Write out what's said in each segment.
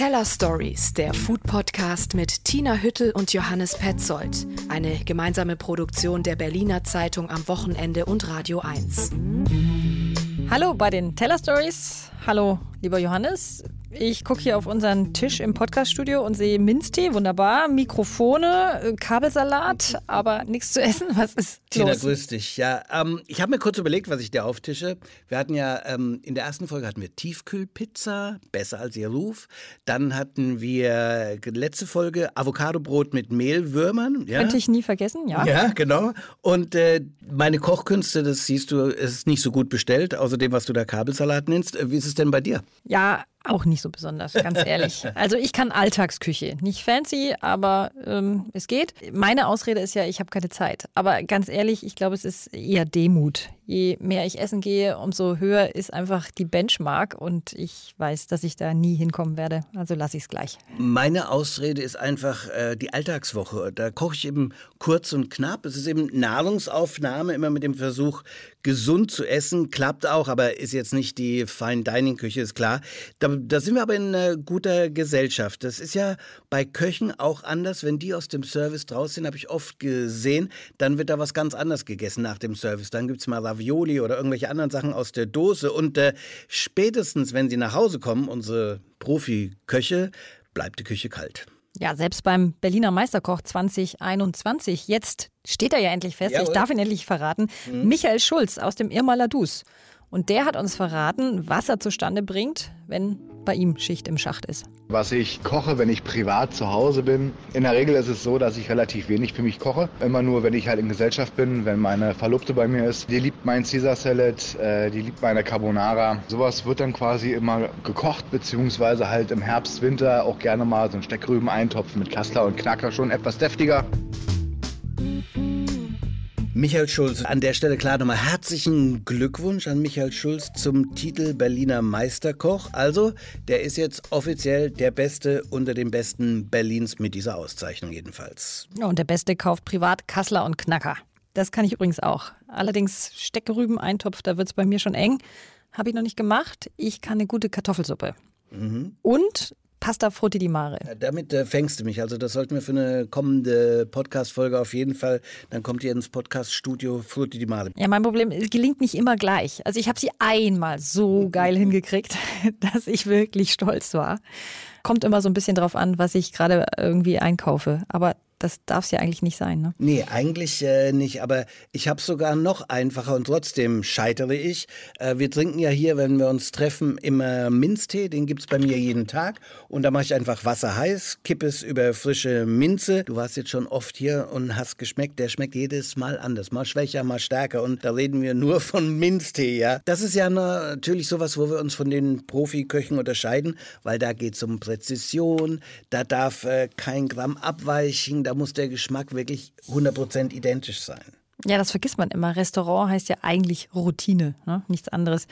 Teller Stories, der Food Podcast mit Tina Hüttel und Johannes Petzold. Eine gemeinsame Produktion der Berliner Zeitung am Wochenende und Radio 1. Hallo bei den Teller Stories. Hallo, lieber Johannes. Ich gucke hier auf unseren Tisch im Podcaststudio und sehe Minztee, wunderbar, Mikrofone, äh, Kabelsalat, aber nichts zu essen. Was ist Tina, los? grüß dich. Ja, ähm, ich habe mir kurz überlegt, was ich dir auftische. Wir hatten ja ähm, in der ersten Folge hatten wir Tiefkühlpizza, besser als ihr Ruf. Dann hatten wir letzte Folge Avocadobrot mit Mehlwürmern. Ja? Könnte ich nie vergessen, ja. Ja, genau. Und äh, meine Kochkünste, das siehst du, ist nicht so gut bestellt, außerdem, was du da Kabelsalat nennst. Äh, Wie ist es denn bei dir? Ja, auch nicht so besonders, ganz ehrlich. Also ich kann Alltagsküche. Nicht fancy, aber ähm, es geht. Meine Ausrede ist ja, ich habe keine Zeit. Aber ganz ehrlich, ich glaube, es ist eher Demut. Je mehr ich essen gehe, umso höher ist einfach die Benchmark. Und ich weiß, dass ich da nie hinkommen werde. Also lasse ich es gleich. Meine Ausrede ist einfach äh, die Alltagswoche. Da koche ich eben kurz und knapp. Es ist eben Nahrungsaufnahme, immer mit dem Versuch, gesund zu essen. Klappt auch, aber ist jetzt nicht die Fine-Dining-Küche, ist klar. Da, da sind wir aber in äh, guter Gesellschaft. Das ist ja bei Köchen auch anders. Wenn die aus dem Service draus sind, habe ich oft gesehen, dann wird da was ganz anderes gegessen nach dem Service. Dann gibt es mal Ravioli oder irgendwelche anderen Sachen aus der Dose. Und äh, spätestens, wenn sie nach Hause kommen, unsere Profi-Köche, bleibt die Küche kalt. Ja, selbst beim Berliner Meisterkoch 2021, jetzt steht er ja endlich fest, Jawohl. ich darf ihn endlich verraten, Michael Schulz aus dem Irmaler Dus. Und der hat uns verraten, was er zustande bringt, wenn bei ihm Schicht im Schacht ist. Was ich koche, wenn ich privat zu Hause bin. In der Regel ist es so, dass ich relativ wenig für mich koche. Immer nur, wenn ich halt in Gesellschaft bin, wenn meine Verlobte bei mir ist. Die liebt meinen Caesar Salad, äh, die liebt meine Carbonara. Sowas wird dann quasi immer gekocht, beziehungsweise halt im Herbst, Winter auch gerne mal so ein Steckrüben-Eintopf mit Kassler und Knacker schon etwas deftiger. Michael Schulz, an der Stelle klar nochmal herzlichen Glückwunsch an Michael Schulz zum Titel Berliner Meisterkoch. Also, der ist jetzt offiziell der Beste unter den Besten Berlins mit dieser Auszeichnung jedenfalls. Und der Beste kauft privat Kassler und Knacker. Das kann ich übrigens auch. Allerdings Steckrüben-Eintopf, da wird es bei mir schon eng. Habe ich noch nicht gemacht. Ich kann eine gute Kartoffelsuppe. Und Pasta Frutti di Mare. Damit äh, fängst du mich. Also das sollten wir für eine kommende Podcast-Folge auf jeden Fall. Dann kommt ihr ins Podcast-Studio Frutti di Mare. Ja, mein Problem, es gelingt nicht immer gleich. Also ich habe sie einmal so geil hingekriegt, dass ich wirklich stolz war. Kommt immer so ein bisschen drauf an, was ich gerade irgendwie einkaufe. Aber das darf es ja eigentlich nicht sein. Ne? Nee, eigentlich äh, nicht, aber ich habe sogar noch einfacher und trotzdem scheitere ich. Äh, wir trinken ja hier, wenn wir uns treffen, immer Minztee, den gibt's bei mir jeden Tag. Und da mache ich einfach Wasser heiß, kippe es über frische Minze. Du warst jetzt schon oft hier und hast geschmeckt, der schmeckt jedes Mal anders, mal schwächer, mal stärker. Und da reden wir nur von Minztee, ja. Das ist ja natürlich sowas, wo wir uns von den Profiköchen unterscheiden, weil da geht's um Präzision, da darf äh, kein Gramm abweichen, da muss der Geschmack wirklich 100% identisch sein. Ja, das vergisst man immer. Restaurant heißt ja eigentlich Routine, ne? nichts anderes.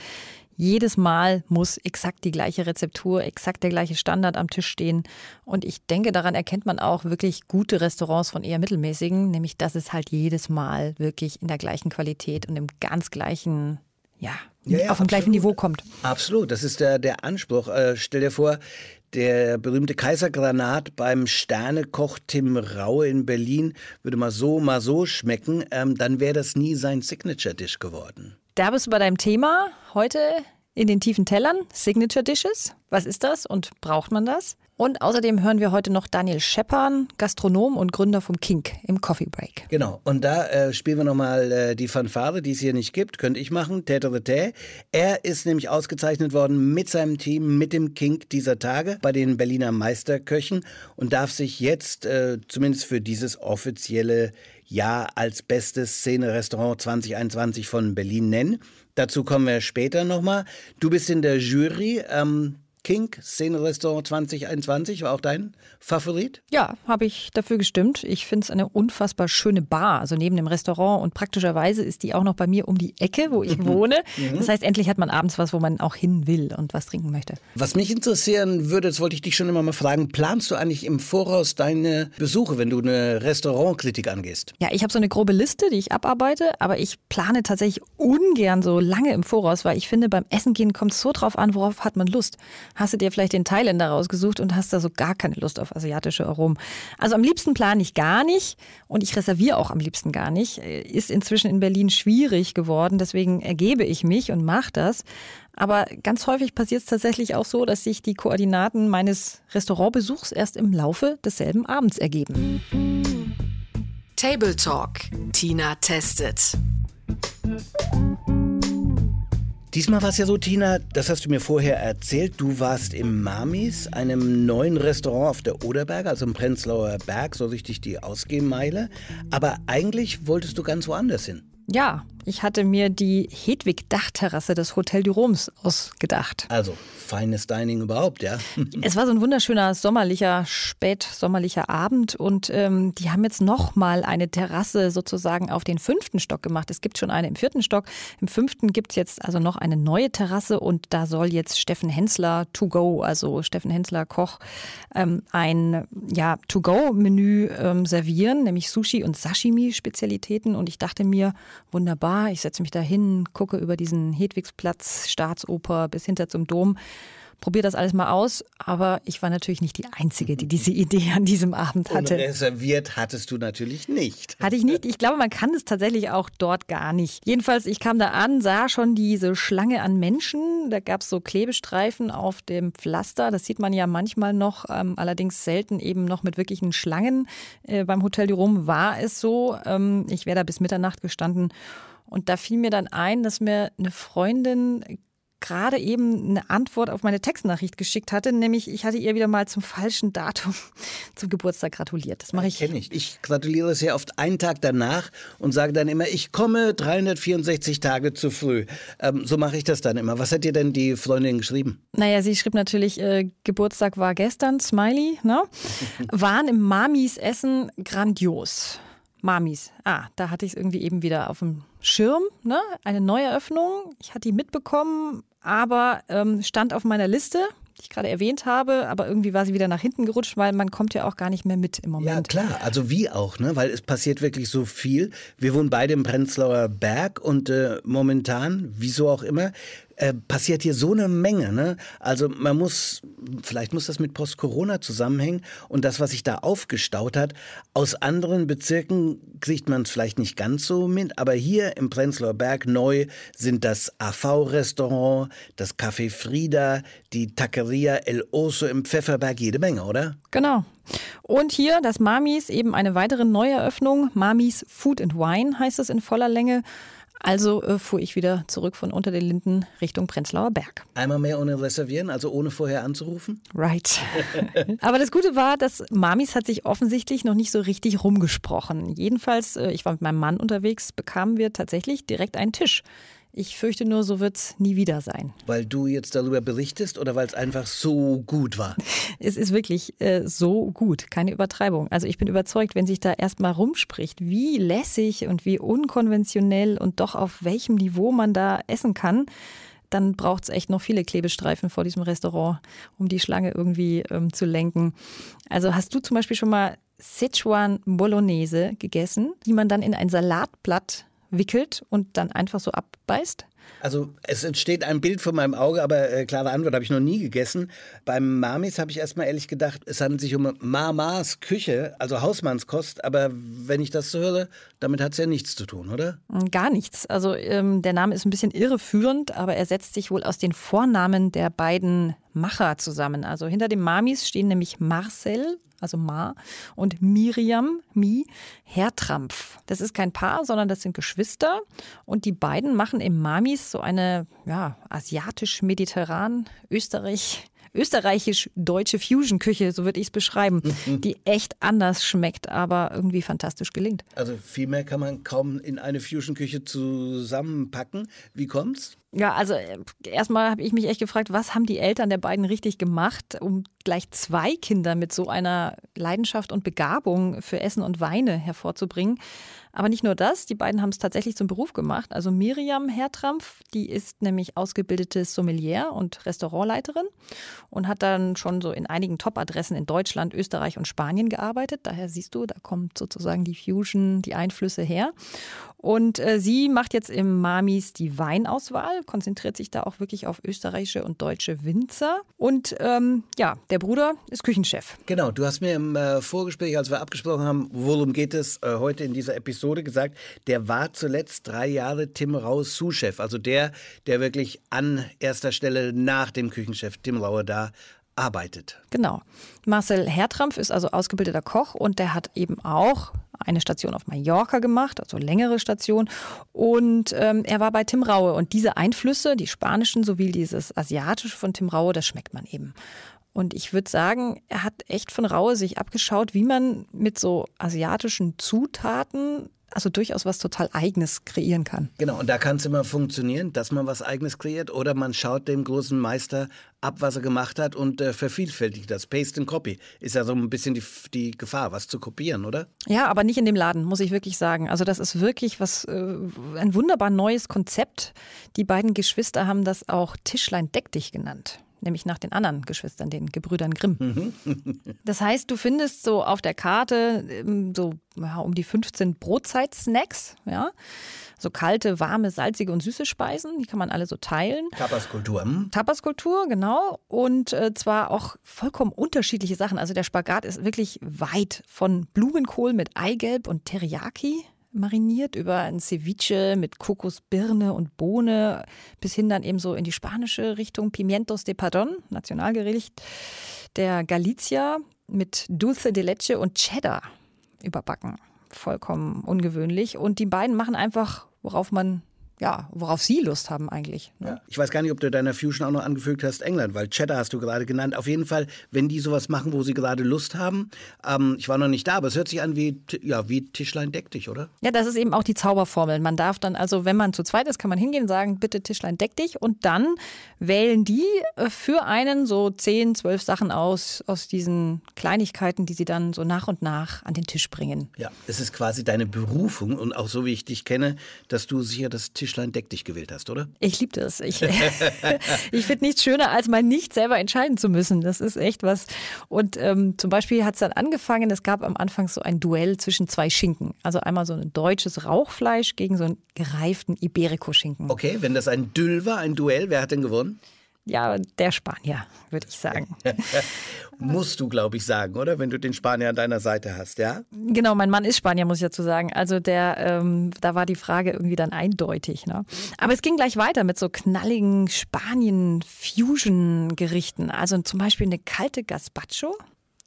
Jedes Mal muss exakt die gleiche Rezeptur, exakt der gleiche Standard am Tisch stehen. Und ich denke, daran erkennt man auch wirklich gute Restaurants von eher mittelmäßigen, nämlich dass es halt jedes Mal wirklich in der gleichen Qualität und im ganz gleichen, ja, Ja, ja, auf dem gleichen. Niveau kommt. Absolut, das ist der, der Anspruch. Äh, stell dir vor, der berühmte Kaisergranat beim Sternekoch Tim Raue in Berlin würde mal so, mal so schmecken, ähm, dann wäre das nie sein Signature-Dish geworden. Da bist du bei deinem Thema heute in den tiefen Tellern, Signature Dishes. Was ist das und braucht man das? Und außerdem hören wir heute noch Daniel Scheppan, Gastronom und Gründer vom Kink im Coffee Break. Genau, und da äh, spielen wir nochmal äh, die Fanfare, die es hier nicht gibt, könnte ich machen, Tätere Er ist nämlich ausgezeichnet worden mit seinem Team, mit dem Kink dieser Tage bei den Berliner Meisterköchen und darf sich jetzt äh, zumindest für dieses offizielle Jahr als bestes Szene-Restaurant 2021 von Berlin nennen. Dazu kommen wir später nochmal. Du bist in der Jury. Ähm, Kink, Szene-Restaurant 2021, war auch dein Favorit? Ja, habe ich dafür gestimmt. Ich finde es eine unfassbar schöne Bar, also neben dem Restaurant. Und praktischerweise ist die auch noch bei mir um die Ecke, wo ich wohne. Das heißt, endlich hat man abends was, wo man auch hin will und was trinken möchte. Was mich interessieren würde, das wollte ich dich schon immer mal fragen, planst du eigentlich im Voraus deine Besuche, wenn du eine Restaurantkritik angehst? Ja, ich habe so eine grobe Liste, die ich abarbeite, aber ich plane tatsächlich ungern so lange im Voraus, weil ich finde, beim Essen gehen kommt es so drauf an, worauf hat man Lust. Hast du dir vielleicht den Thailänder rausgesucht und hast da so gar keine Lust auf asiatische Aromen. Also am liebsten plane ich gar nicht und ich reserviere auch am liebsten gar nicht. Ist inzwischen in Berlin schwierig geworden, deswegen ergebe ich mich und mache das. Aber ganz häufig passiert es tatsächlich auch so, dass sich die Koordinaten meines Restaurantbesuchs erst im Laufe desselben Abends ergeben. Table Talk. Tina testet. Diesmal war es ja so, Tina, das hast du mir vorher erzählt. Du warst im Mamis, einem neuen Restaurant auf der Oderberg, also im Prenzlauer Berg, so richtig die Ausgehmeile. Aber eigentlich wolltest du ganz woanders hin. Ja, ich hatte mir die Hedwig-Dachterrasse des Hotel du Roms ausgedacht. Also feines Dining überhaupt, ja. es war so ein wunderschöner sommerlicher, spätsommerlicher Abend und ähm, die haben jetzt nochmal eine Terrasse sozusagen auf den fünften Stock gemacht. Es gibt schon eine im vierten Stock. Im fünften gibt es jetzt also noch eine neue Terrasse und da soll jetzt Steffen Hensler to go, also Steffen Hensler Koch, ähm, ein ja, To-Go-Menü ähm, servieren, nämlich Sushi und Sashimi-Spezialitäten. Und ich dachte mir, wunderbar, ich setze mich da hin, gucke über diesen Hedwigsplatz, Staatsoper bis hinter zum Dom probiere das alles mal aus. Aber ich war natürlich nicht die Einzige, die diese Idee an diesem Abend hatte. Und reserviert hattest du natürlich nicht. Hatte ich nicht. Ich glaube, man kann es tatsächlich auch dort gar nicht. Jedenfalls, ich kam da an, sah schon diese Schlange an Menschen. Da gab es so Klebestreifen auf dem Pflaster. Das sieht man ja manchmal noch, ähm, allerdings selten eben noch mit wirklichen Schlangen. Äh, beim Hotel du Rom war es so. Ähm, ich wäre da bis Mitternacht gestanden und da fiel mir dann ein, dass mir eine Freundin gerade eben eine Antwort auf meine Textnachricht geschickt hatte, nämlich ich hatte ihr wieder mal zum falschen Datum zum Geburtstag gratuliert. Das mache ich. Kenne ich. Ich gratuliere sehr oft einen Tag danach und sage dann immer, ich komme 364 Tage zu früh. Ähm, so mache ich das dann immer. Was hat dir denn die Freundin geschrieben? Naja, sie schrieb natürlich, äh, Geburtstag war gestern, Smiley, ne? Waren im Mamis Essen grandios. Mamis. Ah, da hatte ich es irgendwie eben wieder auf dem Schirm, ne? Eine Neueröffnung. Ich hatte die mitbekommen, aber ähm, stand auf meiner Liste, die ich gerade erwähnt habe, aber irgendwie war sie wieder nach hinten gerutscht, weil man kommt ja auch gar nicht mehr mit im Moment. Ja, klar, also wie auch, ne? Weil es passiert wirklich so viel. Wir wohnen beide im Prenzlauer Berg und äh, momentan, wieso auch immer, äh, passiert hier so eine Menge. Ne? Also man muss, vielleicht muss das mit Post-Corona zusammenhängen und das, was sich da aufgestaut hat, aus anderen Bezirken kriegt man es vielleicht nicht ganz so mit, aber hier im Prenzlauer Berg neu sind das AV-Restaurant, das Café Frieda, die Taqueria El Oso im Pfefferberg, jede Menge, oder? Genau. Und hier das Mamis, eben eine weitere Neueröffnung. Mamis Food and Wine heißt es in voller Länge. Also äh, fuhr ich wieder zurück von unter den Linden Richtung Prenzlauer Berg. Einmal mehr ohne reservieren, also ohne vorher anzurufen? Right. Aber das Gute war, dass Mamis hat sich offensichtlich noch nicht so richtig rumgesprochen. Jedenfalls, äh, ich war mit meinem Mann unterwegs, bekamen wir tatsächlich direkt einen Tisch. Ich fürchte nur, so wird es nie wieder sein. Weil du jetzt darüber berichtest oder weil es einfach so gut war? Es ist wirklich äh, so gut, keine Übertreibung. Also ich bin überzeugt, wenn sich da erstmal rumspricht, wie lässig und wie unkonventionell und doch auf welchem Niveau man da essen kann, dann braucht es echt noch viele Klebestreifen vor diesem Restaurant, um die Schlange irgendwie ähm, zu lenken. Also hast du zum Beispiel schon mal Sichuan Bolognese gegessen, die man dann in ein Salatblatt wickelt und dann einfach so abbeißt? Also es entsteht ein Bild vor meinem Auge, aber äh, klare Antwort habe ich noch nie gegessen. Beim Mamis habe ich erstmal ehrlich gedacht, es handelt sich um Mamas Küche, also Hausmannskost, aber wenn ich das so höre, damit hat es ja nichts zu tun, oder? Gar nichts. Also ähm, der Name ist ein bisschen irreführend, aber er setzt sich wohl aus den Vornamen der beiden Macher zusammen. Also hinter dem Mamis stehen nämlich Marcel also Ma, und Miriam, Mi, Hertrampf. Das ist kein Paar, sondern das sind Geschwister. Und die beiden machen im Mamis so eine ja, asiatisch-mediterran, Österreich, österreichisch-deutsche Fusion-Küche, so würde ich es beschreiben, die echt anders schmeckt, aber irgendwie fantastisch gelingt. Also viel mehr kann man kaum in eine Fusion-Küche zusammenpacken. Wie kommt's? Ja, also äh, erstmal habe ich mich echt gefragt, was haben die Eltern der beiden richtig gemacht, um gleich zwei Kinder mit so einer Leidenschaft und Begabung für Essen und Weine hervorzubringen. Aber nicht nur das, die beiden haben es tatsächlich zum Beruf gemacht. Also Miriam Hertrampf, die ist nämlich ausgebildete Sommelier und Restaurantleiterin und hat dann schon so in einigen Top-Adressen in Deutschland, Österreich und Spanien gearbeitet. Daher siehst du, da kommt sozusagen die Fusion, die Einflüsse her. Und äh, sie macht jetzt im Mamis die Weinauswahl, konzentriert sich da auch wirklich auf österreichische und deutsche Winzer. Und ähm, ja, der Bruder ist Küchenchef. Genau, du hast mir im äh, Vorgespräch, als wir abgesprochen haben, worum geht es äh, heute in dieser Episode, gesagt, der war zuletzt drei Jahre Tim Raus Sous-Chef, also der, der wirklich an erster Stelle nach dem Küchenchef Tim Rauer da arbeitet. Genau. Marcel Hertrampf ist also ausgebildeter Koch und der hat eben auch eine Station auf Mallorca gemacht, also längere Station. Und ähm, er war bei Tim Raue. Und diese Einflüsse, die spanischen sowie dieses asiatische von Tim Raue, das schmeckt man eben. Und ich würde sagen, er hat echt von Raue sich abgeschaut, wie man mit so asiatischen Zutaten also durchaus was total Eigenes kreieren kann. Genau, und da kann es immer funktionieren, dass man was Eigenes kreiert oder man schaut dem großen Meister ab, was er gemacht hat und äh, vervielfältigt das. Paste and Copy ist ja so ein bisschen die, die Gefahr, was zu kopieren, oder? Ja, aber nicht in dem Laden, muss ich wirklich sagen. Also das ist wirklich was, äh, ein wunderbar neues Konzept. Die beiden Geschwister haben das auch Tischlein deck dich genannt nämlich nach den anderen Geschwistern, den Gebrüdern Grimm. Mhm. das heißt, du findest so auf der Karte ähm, so ja, um die 15 Brotzeit-Snacks, ja. So kalte, warme, salzige und süße Speisen, die kann man alle so teilen. Tapaskultur. Hm? Tapaskultur, genau. Und äh, zwar auch vollkommen unterschiedliche Sachen. Also der Spagat ist wirklich weit von Blumenkohl mit Eigelb und Teriyaki mariniert über ein Ceviche mit Kokosbirne und Bohne bis hin dann eben so in die spanische Richtung Pimientos de Padron, Nationalgericht der Galicia mit Dulce de Leche und Cheddar überbacken. Vollkommen ungewöhnlich. Und die beiden machen einfach, worauf man ja, worauf Sie Lust haben eigentlich. Ne? Ja. Ich weiß gar nicht, ob du deiner Fusion auch noch angefügt hast, England, weil Cheddar hast du gerade genannt. Auf jeden Fall, wenn die sowas machen, wo sie gerade Lust haben. Ähm, ich war noch nicht da, aber es hört sich an wie, ja, wie Tischlein deck dich, oder? Ja, das ist eben auch die Zauberformel. Man darf dann, also wenn man zu zweit ist, kann man hingehen und sagen, bitte Tischlein deck dich. Und dann wählen die äh, für einen so zehn, zwölf Sachen aus, aus diesen Kleinigkeiten, die sie dann so nach und nach an den Tisch bringen. Ja, es ist quasi deine Berufung und auch so wie ich dich kenne, dass du sicher das Tisch Tischlein deck dich gewählt hast, oder? Ich liebe das. Ich, ich finde nichts schöner, als mal nicht selber entscheiden zu müssen. Das ist echt was. Und ähm, zum Beispiel hat es dann angefangen, es gab am Anfang so ein Duell zwischen zwei Schinken. Also einmal so ein deutsches Rauchfleisch gegen so einen gereiften Iberico-Schinken. Okay, wenn das ein Düll war, ein Duell, wer hat denn gewonnen? Ja, der Spanier, würde ich sagen. Musst du, glaube ich, sagen, oder? Wenn du den Spanier an deiner Seite hast, ja? Genau, mein Mann ist Spanier, muss ich dazu sagen. Also der, ähm, da war die Frage irgendwie dann eindeutig. Ne? Aber es ging gleich weiter mit so knalligen Spanien-Fusion-Gerichten. Also zum Beispiel eine kalte Gazpacho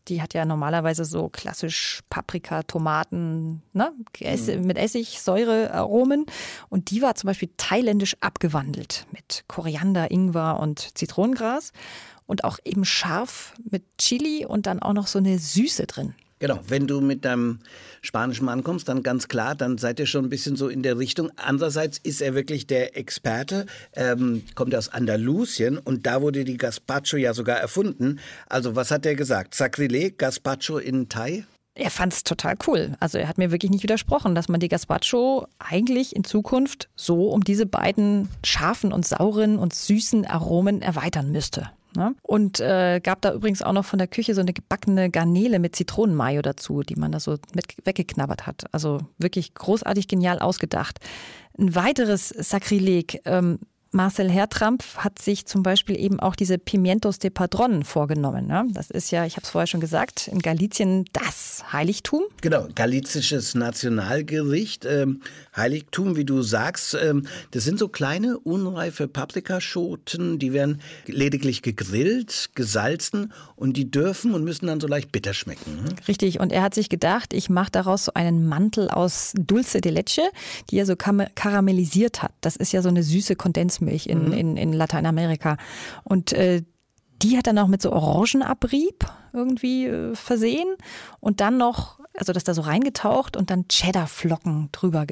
die hat ja normalerweise so klassisch Paprika, Tomaten, ne? Mhm. mit Essig, Säure, Aromen. Und die war zum Beispiel thailändisch abgewandelt mit Koriander, Ingwer und Zitronengras. Und auch eben scharf mit Chili und dann auch noch so eine Süße drin. Genau, wenn du mit deinem spanischen Mann kommst, dann ganz klar, dann seid ihr schon ein bisschen so in der Richtung. Andererseits ist er wirklich der Experte, ähm, kommt aus Andalusien und da wurde die Gazpacho ja sogar erfunden. Also was hat er gesagt? Sacrilege, Gazpacho in Thai? Er fand es total cool. Also er hat mir wirklich nicht widersprochen, dass man die Gazpacho eigentlich in Zukunft so um diese beiden scharfen und sauren und süßen Aromen erweitern müsste. Ne? Und äh, gab da übrigens auch noch von der Küche so eine gebackene Garnele mit Zitronenmayo dazu, die man da so mit weggeknabbert hat. Also wirklich großartig genial ausgedacht. Ein weiteres Sakrileg, ähm, Marcel Hertrampf hat sich zum Beispiel eben auch diese Pimientos de Padron vorgenommen. Ne? Das ist ja, ich habe es vorher schon gesagt, in Galicien das Heiligtum. Genau, galizisches Nationalgericht. Ähm, Heiligtum, wie du sagst, ähm, das sind so kleine, unreife Paprikaschoten, die werden lediglich gegrillt, gesalzen und die dürfen und müssen dann so leicht bitter schmecken. Hm? Richtig, und er hat sich gedacht, ich mache daraus so einen Mantel aus Dulce de Leche, die er so karamellisiert hat. Das ist ja so eine süße Kondensmilch. Kokosmilch in, mhm. in, in Lateinamerika. Und äh, die hat dann auch mit so Orangenabrieb irgendwie äh, versehen und dann noch, also das da so reingetaucht und dann Cheddarflocken drüber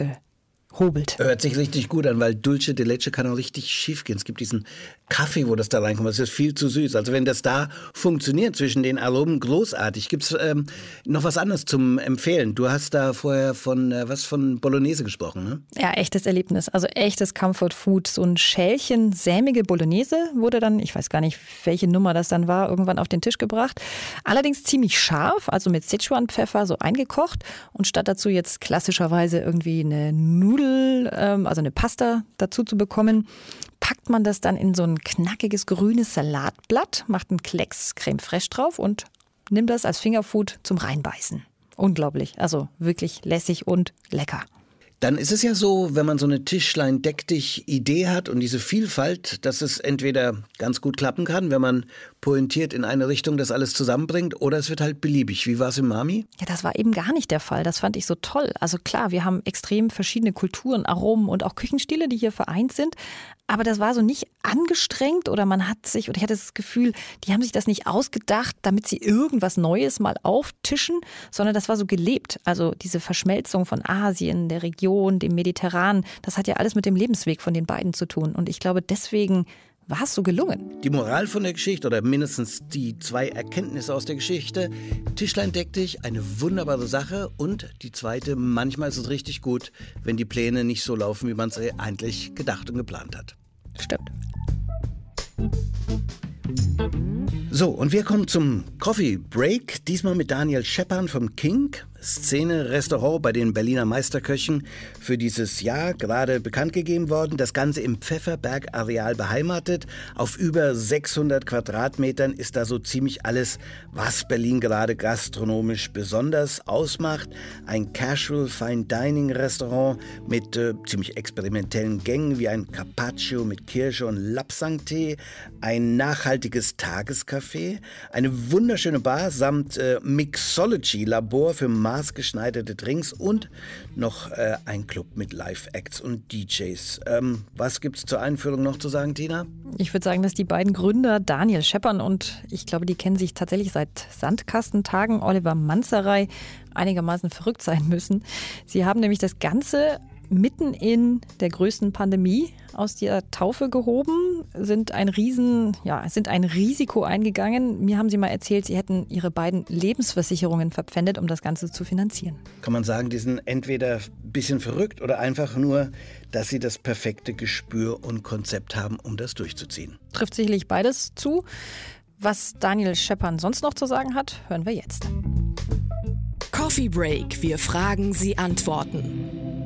hobelt. Hört sich richtig gut an, weil Dulce de Leche kann auch richtig schief gehen. Es gibt diesen Kaffee, wo das da reinkommt. Das ist viel zu süß. Also wenn das da funktioniert zwischen den Aromen, großartig. Gibt es ähm, noch was anderes zum Empfehlen? Du hast da vorher von äh, was von Bolognese gesprochen, ne? Ja, echtes Erlebnis. Also echtes Comfort Food. So ein Schälchen sämige Bolognese wurde dann, ich weiß gar nicht, welche Nummer das dann war, irgendwann auf den Tisch gebracht. Allerdings ziemlich scharf, also mit Sichuan-Pfeffer so eingekocht. Und statt dazu jetzt klassischerweise irgendwie eine Nudel, ähm, also eine Pasta dazu zu bekommen, packt man das dann in so ein knackiges grünes Salatblatt, macht einen Klecks Creme Fraiche drauf und nimmt das als Fingerfood zum Reinbeißen. Unglaublich, also wirklich lässig und lecker. Dann ist es ja so, wenn man so eine Tischlein deck dich Idee hat und diese Vielfalt, dass es entweder ganz gut klappen kann, wenn man pointiert in eine Richtung das alles zusammenbringt, oder es wird halt beliebig. Wie war es im Mami? Ja, das war eben gar nicht der Fall. Das fand ich so toll. Also klar, wir haben extrem verschiedene Kulturen, Aromen und auch Küchenstile, die hier vereint sind. Aber das war so nicht angestrengt oder man hat sich, oder ich hatte das Gefühl, die haben sich das nicht ausgedacht, damit sie irgendwas Neues mal auftischen, sondern das war so gelebt. Also diese Verschmelzung von Asien, der Region, dem Mediterranen, das hat ja alles mit dem Lebensweg von den beiden zu tun. Und ich glaube, deswegen war es so gelungen. Die Moral von der Geschichte oder mindestens die zwei Erkenntnisse aus der Geschichte. Tischlein deck dich, eine wunderbare Sache. Und die zweite, manchmal ist es richtig gut, wenn die Pläne nicht so laufen, wie man es eigentlich gedacht und geplant hat. Stimmt. So, und wir kommen zum Coffee Break. Diesmal mit Daniel Scheppan vom King. Szene-Restaurant bei den Berliner Meisterköchen für dieses Jahr gerade bekannt gegeben worden. Das Ganze im Pfefferberg-Areal beheimatet. Auf über 600 Quadratmetern ist da so ziemlich alles, was Berlin gerade gastronomisch besonders ausmacht. Ein Casual Fine Dining Restaurant mit äh, ziemlich experimentellen Gängen wie ein Carpaccio mit Kirsche und Lapsang-Tee, ein nachhaltiges Tagescafé, eine wunderschöne Bar samt äh, Mixology-Labor für maßgeschneiderte Drinks und noch äh, ein Club mit Live-Acts und DJs. Ähm, was gibt es zur Einführung noch zu sagen, Tina? Ich würde sagen, dass die beiden Gründer, Daniel Scheppern und ich glaube, die kennen sich tatsächlich seit Sandkastentagen, Oliver Manzerei, einigermaßen verrückt sein müssen. Sie haben nämlich das Ganze mitten in der größten Pandemie aus der Taufe gehoben, sind ein Riesen, ja, sind ein Risiko eingegangen. Mir haben sie mal erzählt, sie hätten ihre beiden Lebensversicherungen verpfändet, um das Ganze zu finanzieren. Kann man sagen, die sind entweder ein bisschen verrückt oder einfach nur, dass sie das perfekte Gespür und Konzept haben, um das durchzuziehen. Trifft sicherlich beides zu. Was Daniel Scheppern sonst noch zu sagen hat, hören wir jetzt. Coffee Break. Wir fragen, Sie antworten.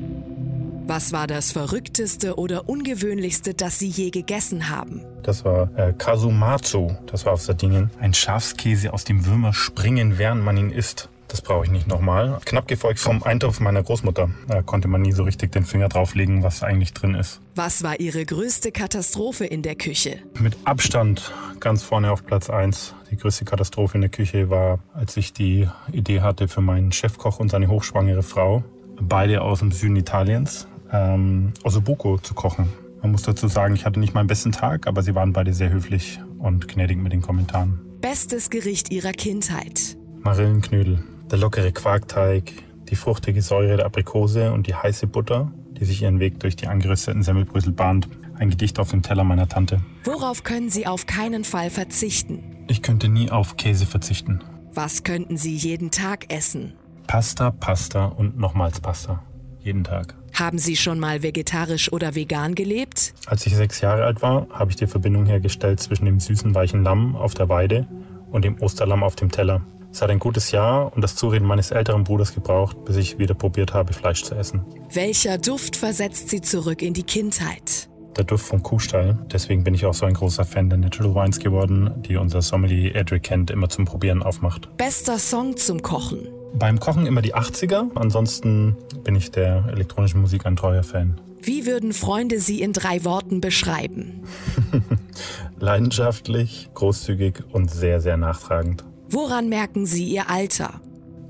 Was war das Verrückteste oder Ungewöhnlichste, das Sie je gegessen haben? Das war äh, Kasumatsu, das war auf Sardinien. Ein Schafskäse, aus dem Würmer springen, während man ihn isst. Das brauche ich nicht nochmal. Knapp gefolgt vom Eintopf meiner Großmutter. Da konnte man nie so richtig den Finger drauflegen, was eigentlich drin ist. Was war Ihre größte Katastrophe in der Küche? Mit Abstand ganz vorne auf Platz 1. Die größte Katastrophe in der Küche war, als ich die Idee hatte für meinen Chefkoch und seine hochschwangere Frau. Beide aus dem Süden Italiens ähm, Ossobuco zu kochen. Man muss dazu sagen, ich hatte nicht meinen besten Tag, aber sie waren beide sehr höflich und gnädig mit den Kommentaren. Bestes Gericht Ihrer Kindheit. Marillenknödel, der lockere Quarkteig, die fruchtige Säure der Aprikose und die heiße Butter, die sich ihren Weg durch die angerösteten Semmelbrösel bahnt. Ein Gedicht auf dem Teller meiner Tante. Worauf können Sie auf keinen Fall verzichten? Ich könnte nie auf Käse verzichten. Was könnten Sie jeden Tag essen? Pasta, Pasta und nochmals Pasta. Jeden Tag. Haben Sie schon mal vegetarisch oder vegan gelebt? Als ich sechs Jahre alt war, habe ich die Verbindung hergestellt zwischen dem süßen, weichen Lamm auf der Weide und dem Osterlamm auf dem Teller. Es hat ein gutes Jahr und das Zureden meines älteren Bruders gebraucht, bis ich wieder probiert habe, Fleisch zu essen. Welcher Duft versetzt Sie zurück in die Kindheit? Der Duft vom Kuhstall. Deswegen bin ich auch so ein großer Fan der Natural Wines geworden, die unser Sommelier Edric Kent immer zum Probieren aufmacht. Bester Song zum Kochen? Beim Kochen immer die 80er. Ansonsten bin ich der elektronischen Musik ein treuer Fan. Wie würden Freunde Sie in drei Worten beschreiben? Leidenschaftlich, großzügig und sehr, sehr nachtragend. Woran merken Sie Ihr Alter?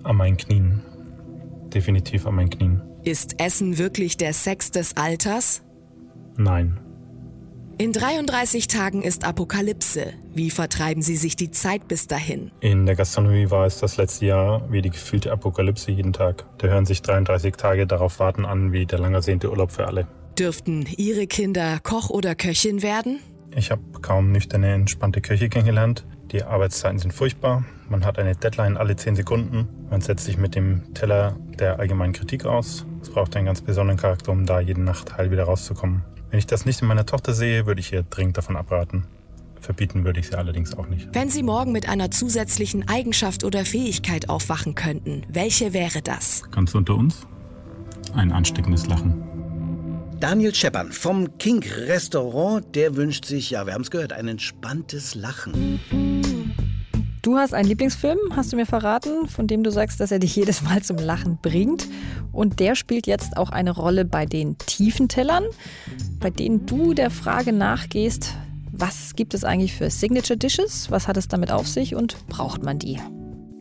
An meinen Knien. Definitiv an meinen Knien. Ist Essen wirklich der Sex des Alters? Nein. In 33 Tagen ist Apokalypse. Wie vertreiben Sie sich die Zeit bis dahin? In der Gastronomie war es das letzte Jahr wie die gefühlte Apokalypse jeden Tag. Da hören sich 33 Tage darauf warten an wie der lang ersehnte Urlaub für alle. Dürften Ihre Kinder Koch oder Köchin werden? Ich habe kaum nüchterne, entspannte Köche kennengelernt. Die Arbeitszeiten sind furchtbar. Man hat eine Deadline alle 10 Sekunden. Man setzt sich mit dem Teller der allgemeinen Kritik aus. Es braucht einen ganz besonderen Charakter, um da jede Nacht heil wieder rauszukommen. Wenn ich das nicht in meiner Tochter sehe, würde ich ihr dringend davon abraten. Verbieten würde ich sie allerdings auch nicht. Wenn Sie morgen mit einer zusätzlichen Eigenschaft oder Fähigkeit aufwachen könnten, welche wäre das? Ganz unter uns? Ein ansteckendes Lachen. Daniel Scheppern vom King Restaurant, der wünscht sich, ja, wir haben es gehört, ein entspanntes Lachen. Du hast einen Lieblingsfilm, hast du mir verraten, von dem du sagst, dass er dich jedes Mal zum Lachen bringt. Und der spielt jetzt auch eine Rolle bei den tiefen Tellern, bei denen du der Frage nachgehst, was gibt es eigentlich für Signature Dishes? Was hat es damit auf sich und braucht man die?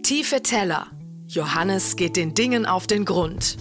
Tiefe Teller. Johannes geht den Dingen auf den Grund.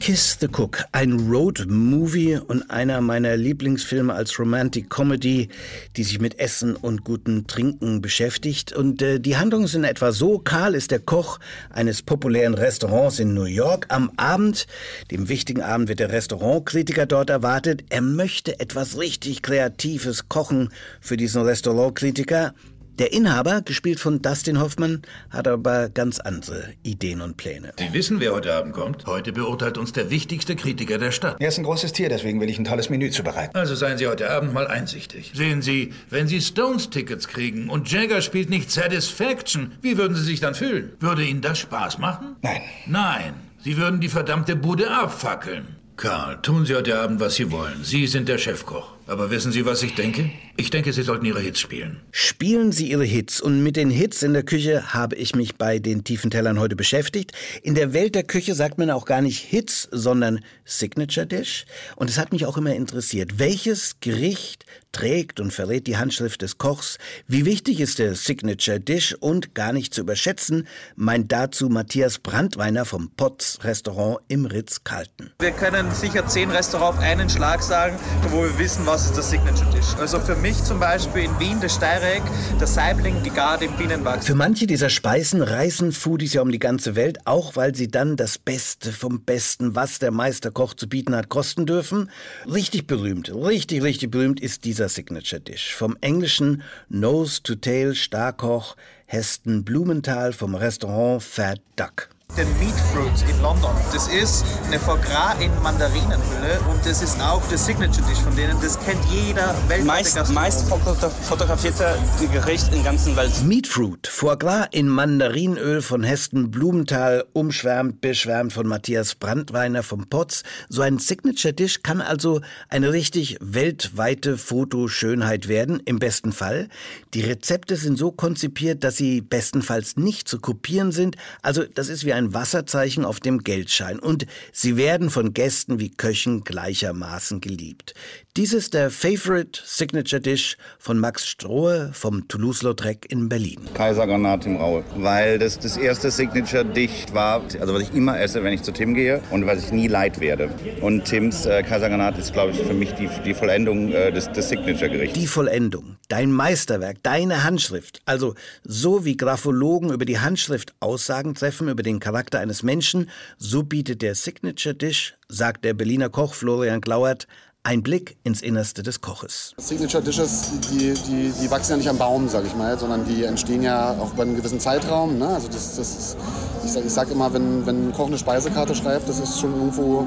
Kiss the Cook, ein Road-Movie und einer meiner Lieblingsfilme als Romantic Comedy, die sich mit Essen und gutem Trinken beschäftigt. Und äh, die Handlungen sind etwa so, Karl ist der Koch eines populären Restaurants in New York. Am Abend, dem wichtigen Abend, wird der Restaurantkritiker dort erwartet. Er möchte etwas richtig Kreatives kochen für diesen Restaurantkritiker. Der Inhaber, gespielt von Dustin Hoffman, hat aber ganz andere Ideen und Pläne. Sie wissen, wer heute Abend kommt? Heute beurteilt uns der wichtigste Kritiker der Stadt. Er ist ein großes Tier, deswegen will ich ein tolles Menü zubereiten. Also seien Sie heute Abend mal einsichtig. Sehen Sie, wenn Sie Stones-Tickets kriegen und Jagger spielt nicht Satisfaction, wie würden Sie sich dann fühlen? Würde Ihnen das Spaß machen? Nein. Nein. Sie würden die verdammte Bude abfackeln. Karl, tun Sie heute Abend, was Sie wollen. Sie sind der Chefkoch. Aber wissen Sie, was ich denke? Ich denke, Sie sollten Ihre Hits spielen. Spielen Sie Ihre Hits. Und mit den Hits in der Küche habe ich mich bei den tiefen Tellern heute beschäftigt. In der Welt der Küche sagt man auch gar nicht Hits, sondern Signature Dish. Und es hat mich auch immer interessiert, welches Gericht trägt und verrät die Handschrift des Kochs? Wie wichtig ist der Signature Dish? Und gar nicht zu überschätzen, meint dazu Matthias Brandweiner vom Potts Restaurant im Ritz-Carlton. Wir können sicher zehn Restaurants auf einen Schlag sagen, wo wir wissen, was ist der Signature Dish. Also für mich zum Beispiel in Wien der Steireck, der Saibling gegart im Bienenwachs. Für manche dieser Speisen reisen Foodies ja um die ganze Welt, auch weil sie dann das Beste vom Besten, was der Meisterkoch zu bieten hat, kosten dürfen. Richtig berühmt, richtig, richtig berühmt ist dieser Signature Dish. Vom englischen Nose to Tail Starkoch Heston Blumenthal vom Restaurant Fat Duck. Den Meat Fruit in London. Das ist eine Foie Gras in Mandarinenhülle und das ist auch der Signature Dish von denen. Das kennt jeder weltweite Meist, meist foto- fotografierte Gericht in ganzen Welt. Meat Fruit, Foie Gras in Mandarinöl von Heston Blumenthal, umschwärmt, beschwärmt von Matthias Brandweiner vom Potz. So ein Signature Dish kann also eine richtig weltweite Fotoschönheit werden, im besten Fall. Die Rezepte sind so konzipiert, dass sie bestenfalls nicht zu kopieren sind. Also das ist wie ein Wasserzeichen auf dem Geldschein. Und sie werden von Gästen wie Köchen gleichermaßen geliebt. Dies ist der Favorite Signature Dish von Max Strohe vom Toulouse-Lautrec in Berlin. Kaisergranat im Raue, weil das das erste Signature-Dish war, also was ich immer esse, wenn ich zu Tim gehe und was ich nie leid werde. Und Tims äh, Kaisergranat ist, glaube ich, für mich die, die Vollendung äh, des, des Signature-Gerichts. Die Vollendung, dein Meisterwerk, deine Handschrift. Also so wie Graphologen über die Handschrift Aussagen treffen über den Charakter eines Menschen, so bietet der Signature Dish, sagt der Berliner Koch Florian Glauert, ein Blick ins Innerste des Koches. Signature Dishes, die, die, die wachsen ja nicht am Baum, sag ich mal, sondern die entstehen ja auch über einen gewissen Zeitraum. Ne? Also das, das ist, ich sage sag immer, wenn, wenn ein Koch eine Speisekarte schreibt, das ist schon irgendwo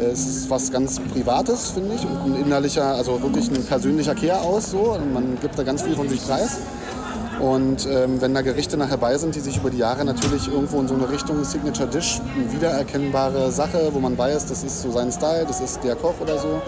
ist was ganz Privates, finde ich, und ein innerlicher, also wirklich ein persönlicher Kehr aus. So. Und man gibt da ganz viel von sich preis. Und ähm, wenn da Gerichte nachher bei sind, die sich über die Jahre natürlich irgendwo in so eine Richtung Signature Dish, eine wiedererkennbare Sache, wo man weiß, das ist so sein Style, das ist der Koch oder so,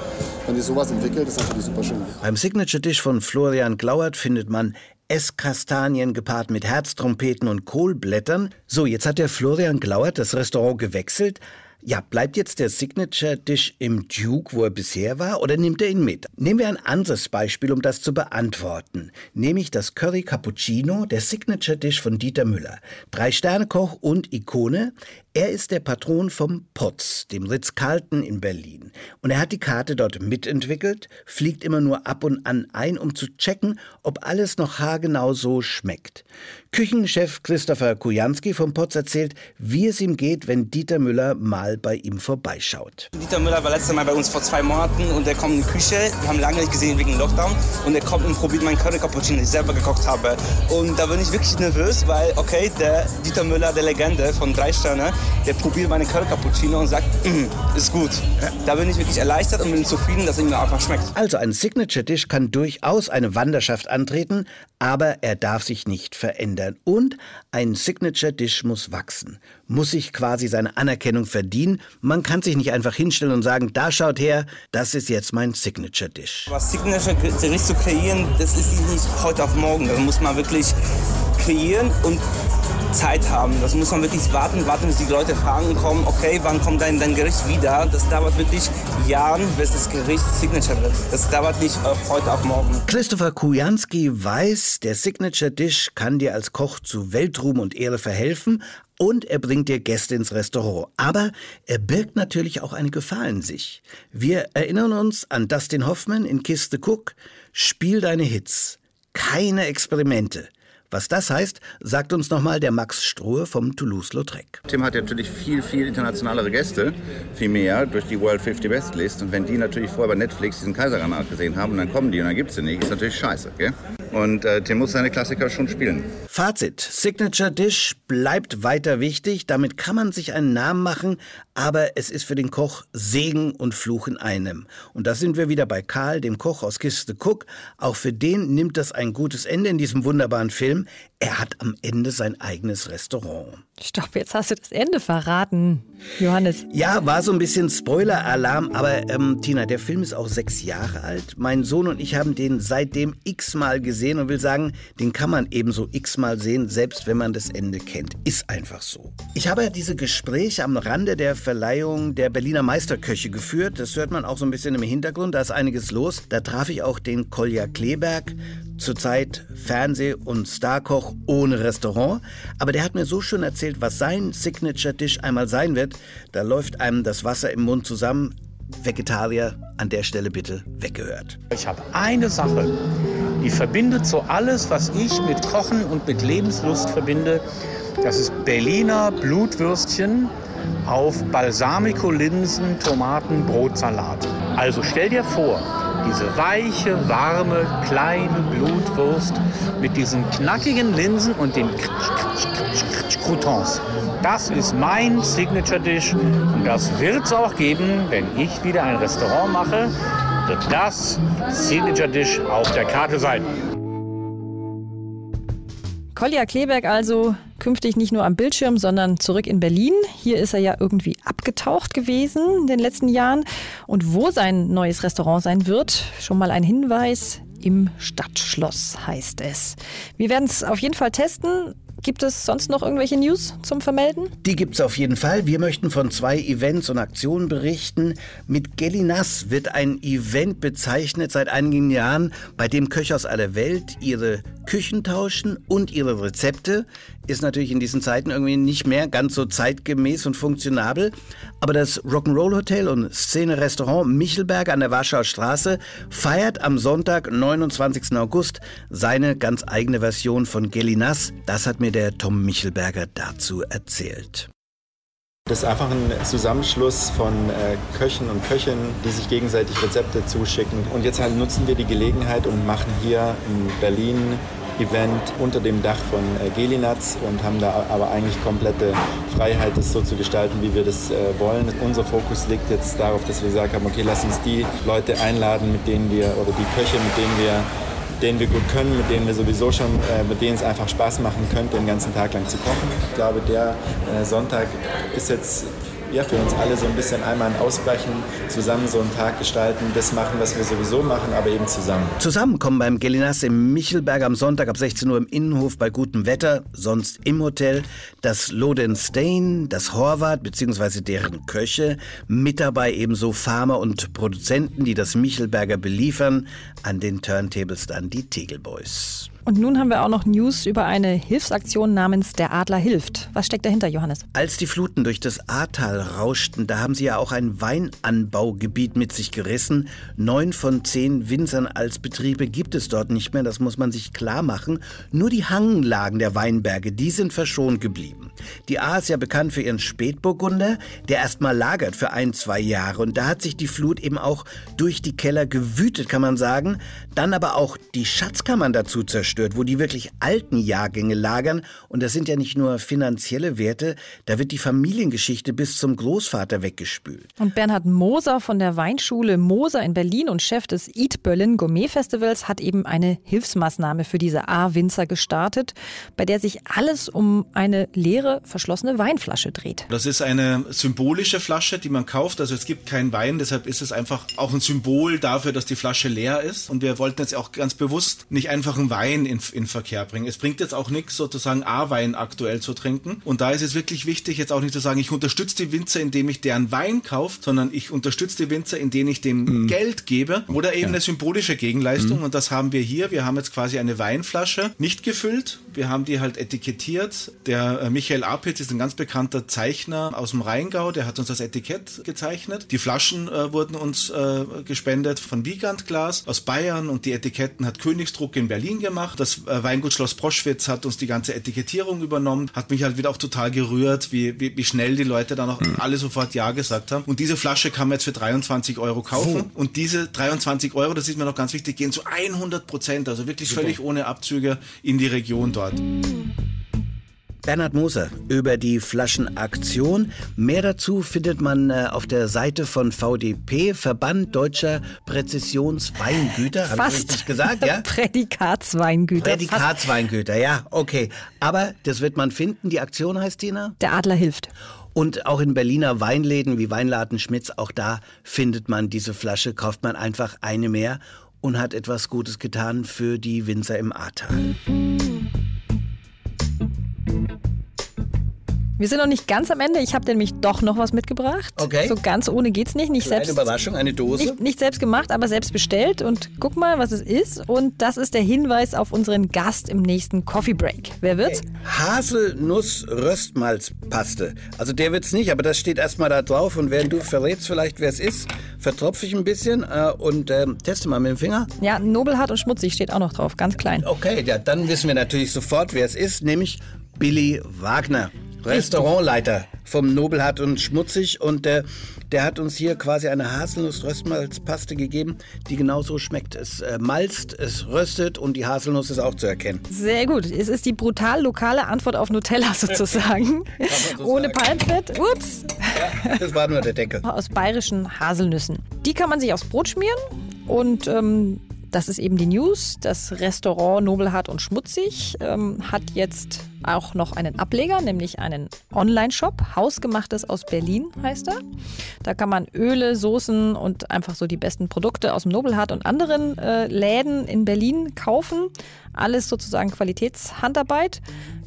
wenn sich sowas entwickelt, ist natürlich super schön. Beim Signature Dish von Florian Glauert findet man Esskastanien gepaart mit Herztrompeten und Kohlblättern. So, jetzt hat der Florian Glauert das Restaurant gewechselt. Ja, bleibt jetzt der Signature Dish im Duke, wo er bisher war, oder nimmt er ihn mit? Nehmen wir ein anderes Beispiel, um das zu beantworten. Nämlich das Curry Cappuccino, der Signature Dish von Dieter Müller. Drei-Sterne-Koch und Ikone. Er ist der Patron vom Potz, dem Ritz-Carlton in Berlin. Und er hat die Karte dort mitentwickelt, fliegt immer nur ab und an ein, um zu checken, ob alles noch haargenau so schmeckt. Küchenchef Christopher Kujanski vom Potz erzählt, wie es ihm geht, wenn Dieter Müller mal bei ihm vorbeischaut. Dieter Müller war letztes Mal bei uns vor zwei Monaten und er kommt in die Küche. Wir haben lange nicht gesehen wegen Lockdown. Und er kommt und probiert meinen Curry Cappuccino, den ich selber gekocht habe. Und da bin ich wirklich nervös, weil, okay, der Dieter Müller, der Legende von drei Sterne, der probiert meine Curry Cappuccino und sagt, mm, ist gut. Da bin ich wirklich erleichtert und bin zufrieden, dass es ihm einfach schmeckt. Also ein Signature-Dish kann durchaus eine Wanderschaft antreten, aber er darf sich nicht verändern. Und ein Signature-Dish muss wachsen, muss sich quasi seine Anerkennung verdienen. Man kann sich nicht einfach hinstellen und sagen, da schaut her, das ist jetzt mein Signature-Dish. Was Signature-Gericht zu kreieren, das ist nicht heute auf morgen. Das muss man wirklich kreieren und Zeit haben. Das muss man wirklich warten, warten, bis die Leute fragen kommen, okay, wann kommt dein, dein Gericht wieder? Das dauert wirklich Jahren, bis das Gericht Signature wird. Das dauert nicht auf heute auf morgen. Christopher Kujanski weiß, der Signature Dish kann dir als Koch zu Weltruhm und Ehre verhelfen und er bringt dir Gäste ins Restaurant. Aber er birgt natürlich auch eine Gefahr in sich. Wir erinnern uns an Dustin Hoffman in Kiste Cook. Spiel deine Hits. Keine Experimente. Was das heißt, sagt uns nochmal der Max Strohe vom Toulouse-Lautrec. Tim hat natürlich viel, viel internationalere Gäste, viel mehr durch die World 50 Best List. Und wenn die natürlich vorher bei Netflix diesen Kaisergranat gesehen haben und dann kommen die und dann gibt es sie nicht, ist natürlich scheiße. Gell? Und äh, Tim muss seine Klassiker schon spielen. Fazit: Signature Dish bleibt weiter wichtig. Damit kann man sich einen Namen machen, aber es ist für den Koch Segen und Fluch in einem. Und da sind wir wieder bei Karl, dem Koch aus Kiste Cook. Auch für den nimmt das ein gutes Ende in diesem wunderbaren Film. Er hat am Ende sein eigenes Restaurant. Stopp, jetzt hast du das Ende verraten, Johannes. Ja, war so ein bisschen Spoiler-Alarm, aber ähm, Tina, der Film ist auch sechs Jahre alt. Mein Sohn und ich haben den seitdem x-mal gesehen und will sagen, den kann man ebenso x-mal sehen, selbst wenn man das Ende kennt. Ist einfach so. Ich habe ja diese Gespräche am Rande der Verleihung der Berliner Meisterköche geführt. Das hört man auch so ein bisschen im Hintergrund, da ist einiges los. Da traf ich auch den Kolja Kleberg, zurzeit Fernseh- und Starkoch ohne Restaurant. Aber der hat mir so schön erzählt, was sein Signature-Dish einmal sein wird. Da läuft einem das Wasser im Mund zusammen. Vegetarier, an der Stelle bitte weggehört. Ich habe eine Sache, die verbindet so alles, was ich mit Kochen und mit Lebenslust verbinde. Das ist Berliner Blutwürstchen auf Balsamico-Linsen, Tomaten, Brotsalat. Also stell dir vor, diese weiche, warme, kleine Blutwurst mit diesen knackigen Linsen und den Croutons. Das ist mein Signature Dish und das wird es auch geben, wenn ich wieder ein Restaurant mache, wird das Signature Dish auf der Karte sein. Kolja Kleberg also künftig nicht nur am Bildschirm, sondern zurück in Berlin. Hier ist er ja irgendwie abgetaucht gewesen in den letzten Jahren. Und wo sein neues Restaurant sein wird, schon mal ein Hinweis. Im Stadtschloss heißt es. Wir werden es auf jeden Fall testen. Gibt es sonst noch irgendwelche News zum Vermelden? Die gibt es auf jeden Fall. Wir möchten von zwei Events und Aktionen berichten. Mit Gelinas wird ein Event bezeichnet seit einigen Jahren, bei dem Köche aus aller Welt ihre Küchen tauschen und ihre Rezepte. Ist natürlich in diesen Zeiten irgendwie nicht mehr ganz so zeitgemäß und funktionabel. Aber das Rock'n'Roll Hotel und Szene Restaurant Michelberg an der Warschauer Straße feiert am Sonntag, 29. August, seine ganz eigene Version von Gelinas. Das hat mir der Tom Michelberger dazu erzählt. Das ist einfach ein Zusammenschluss von äh, Köchen und Köchinnen, die sich gegenseitig Rezepte zuschicken. Und jetzt halt nutzen wir die Gelegenheit und machen hier in Berlin Event unter dem Dach von äh, Gelinatz und haben da aber eigentlich komplette Freiheit, das so zu gestalten, wie wir das äh, wollen. Unser Fokus liegt jetzt darauf, dass wir gesagt haben, okay, lass uns die Leute einladen, mit denen wir, oder die Köche, mit denen wir denen wir gut können, mit denen wir sowieso schon, äh, mit denen es einfach Spaß machen könnte, den ganzen Tag lang zu kochen. Ich glaube, der äh, Sonntag ist jetzt ja, für uns alle so ein bisschen einmal ein Ausbrechen, zusammen so einen Tag gestalten, das machen, was wir sowieso machen, aber eben zusammen. Zusammenkommen beim Gelinas im Michelberg am Sonntag ab 16 Uhr im Innenhof bei gutem Wetter, sonst im Hotel, das Loden Stain, das Horvath bzw. deren Köche, mit dabei ebenso Farmer und Produzenten, die das Michelberger beliefern, an den Turntables dann die Tegelboys. Und nun haben wir auch noch News über eine Hilfsaktion namens Der Adler hilft. Was steckt dahinter, Johannes? Als die Fluten durch das Ahrtal rauschten, da haben sie ja auch ein Weinanbaugebiet mit sich gerissen. Neun von zehn Winzern als Betriebe gibt es dort nicht mehr, das muss man sich klar machen. Nur die Hanglagen der Weinberge, die sind verschont geblieben. Die Ahr ist ja bekannt für ihren Spätburgunder, der erstmal lagert für ein, zwei Jahre. Und da hat sich die Flut eben auch durch die Keller gewütet, kann man sagen. Dann aber auch die Schatzkammern dazu zerstört, wo die wirklich alten Jahrgänge lagern. Und das sind ja nicht nur finanzielle Werte, da wird die Familiengeschichte bis zum Großvater weggespült. Und Bernhard Moser von der Weinschule Moser in Berlin und Chef des Eat Berlin Gourmet Festivals hat eben eine Hilfsmaßnahme für diese A-Winzer gestartet, bei der sich alles um eine leere, verschlossene Weinflasche dreht. Das ist eine symbolische Flasche, die man kauft. Also es gibt keinen Wein, deshalb ist es einfach auch ein Symbol dafür, dass die Flasche leer ist. Und wir wollten jetzt auch ganz bewusst nicht einfach einen Wein in, in Verkehr bringen. Es bringt jetzt auch nichts, sozusagen A-Wein aktuell zu trinken. Und da ist es wirklich wichtig, jetzt auch nicht zu sagen, ich unterstütze die Winzer, indem ich deren Wein kaufe, sondern ich unterstütze die Winzer, indem ich dem mhm. Geld gebe oder eben ja. eine symbolische Gegenleistung. Mhm. Und das haben wir hier. Wir haben jetzt quasi eine Weinflasche nicht gefüllt. Wir haben die halt etikettiert. Der äh, Michael Apitz ist ein ganz bekannter Zeichner aus dem Rheingau. Der hat uns das Etikett gezeichnet. Die Flaschen äh, wurden uns äh, gespendet von Wiegand Glas aus Bayern und die Etiketten hat Königsdruck in Berlin gemacht. Das äh, Weingut Schloss Proschwitz hat uns die ganze Etikettierung übernommen. Hat mich halt wieder auch total gerührt, wie, wie, wie schnell die Leute dann auch mhm. alle sofort Ja gesagt haben. Und diese Flasche kann man jetzt für 23 Euro kaufen. Oh. Und diese 23 Euro, das ist mir noch ganz wichtig, gehen zu 100 Prozent, also wirklich Super. völlig ohne Abzüge in die Region dort. Bernhard Moser über die Flaschenaktion. Mehr dazu findet man äh, auf der Seite von VDP, Verband Deutscher Präzisionsweingüter. Habe ich richtig gesagt? Ja? Prädikatsweingüter. Prädikatsweingüter, ja, okay. Aber das wird man finden. Die Aktion heißt, Tina? Der Adler hilft. Und auch in Berliner Weinläden wie Weinladen Schmitz, auch da findet man diese Flasche, kauft man einfach eine mehr und hat etwas Gutes getan für die Winzer im Ahrtal. Wir sind noch nicht ganz am Ende. Ich habe nämlich doch noch was mitgebracht. Okay. So ganz ohne geht's nicht. Nicht selbst. Eine Überraschung, eine Dose. Nicht, nicht, selbst gemacht, aber selbst bestellt. Und guck mal, was es ist. Und das ist der Hinweis auf unseren Gast im nächsten Coffee Break. Wer wird's? Okay. Haselnuss-Röstmalzpaste. Also der wird's nicht, aber das steht erstmal da drauf. Und während du verrätst vielleicht, wer es ist, vertropfe ich ein bisschen äh, und äh, teste mal mit dem Finger. Ja, nobelhart und schmutzig steht auch noch drauf, ganz klein. Okay, ja, dann wissen wir natürlich sofort, wer es ist, nämlich Billy Wagner. Restaurantleiter vom Nobelhart und Schmutzig und der, der hat uns hier quasi eine Haselnuss-Röstmalzpaste gegeben, die genauso schmeckt. Es äh, malzt, es röstet und die Haselnuss ist auch zu erkennen. Sehr gut. Es ist die brutal lokale Antwort auf Nutella sozusagen. so Ohne Palmfett. Ups. Ja, das war nur der Deckel. Aus bayerischen Haselnüssen. Die kann man sich aufs Brot schmieren und ähm, das ist eben die News. Das Restaurant Nobelhart und Schmutzig ähm, hat jetzt auch noch einen Ableger, nämlich einen Online-Shop. Hausgemachtes aus Berlin heißt er. Da kann man Öle, Soßen und einfach so die besten Produkte aus dem Nobelhart und anderen äh, Läden in Berlin kaufen. Alles sozusagen Qualitätshandarbeit.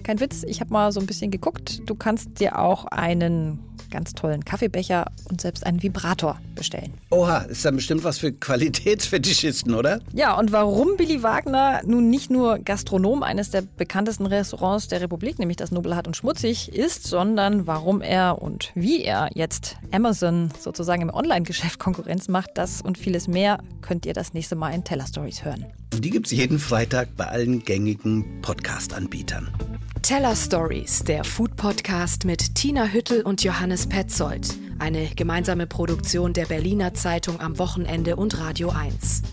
Kein Witz, ich habe mal so ein bisschen geguckt. Du kannst dir auch einen ganz tollen Kaffeebecher und selbst einen Vibrator bestellen. Oha, ist dann bestimmt was für Qualitätsfetischisten, oder? Ja, und warum Billy Wagner nun nicht nur Gastronom eines der bekanntesten Restaurants der Republik, nämlich das Nobelhart und Schmutzig, ist, sondern warum er und wie er jetzt Amazon sozusagen im Online-Geschäft Konkurrenz macht, das und vieles mehr könnt ihr das nächste Mal in Teller Stories hören. Und die gibt es jeden Freitag bei allen gängigen Podcast-Anbietern. Teller Stories, der Food-Podcast mit Tina Hüttel und Johannes Petzold. Eine gemeinsame Produktion der Berliner Zeitung am Wochenende und Radio 1.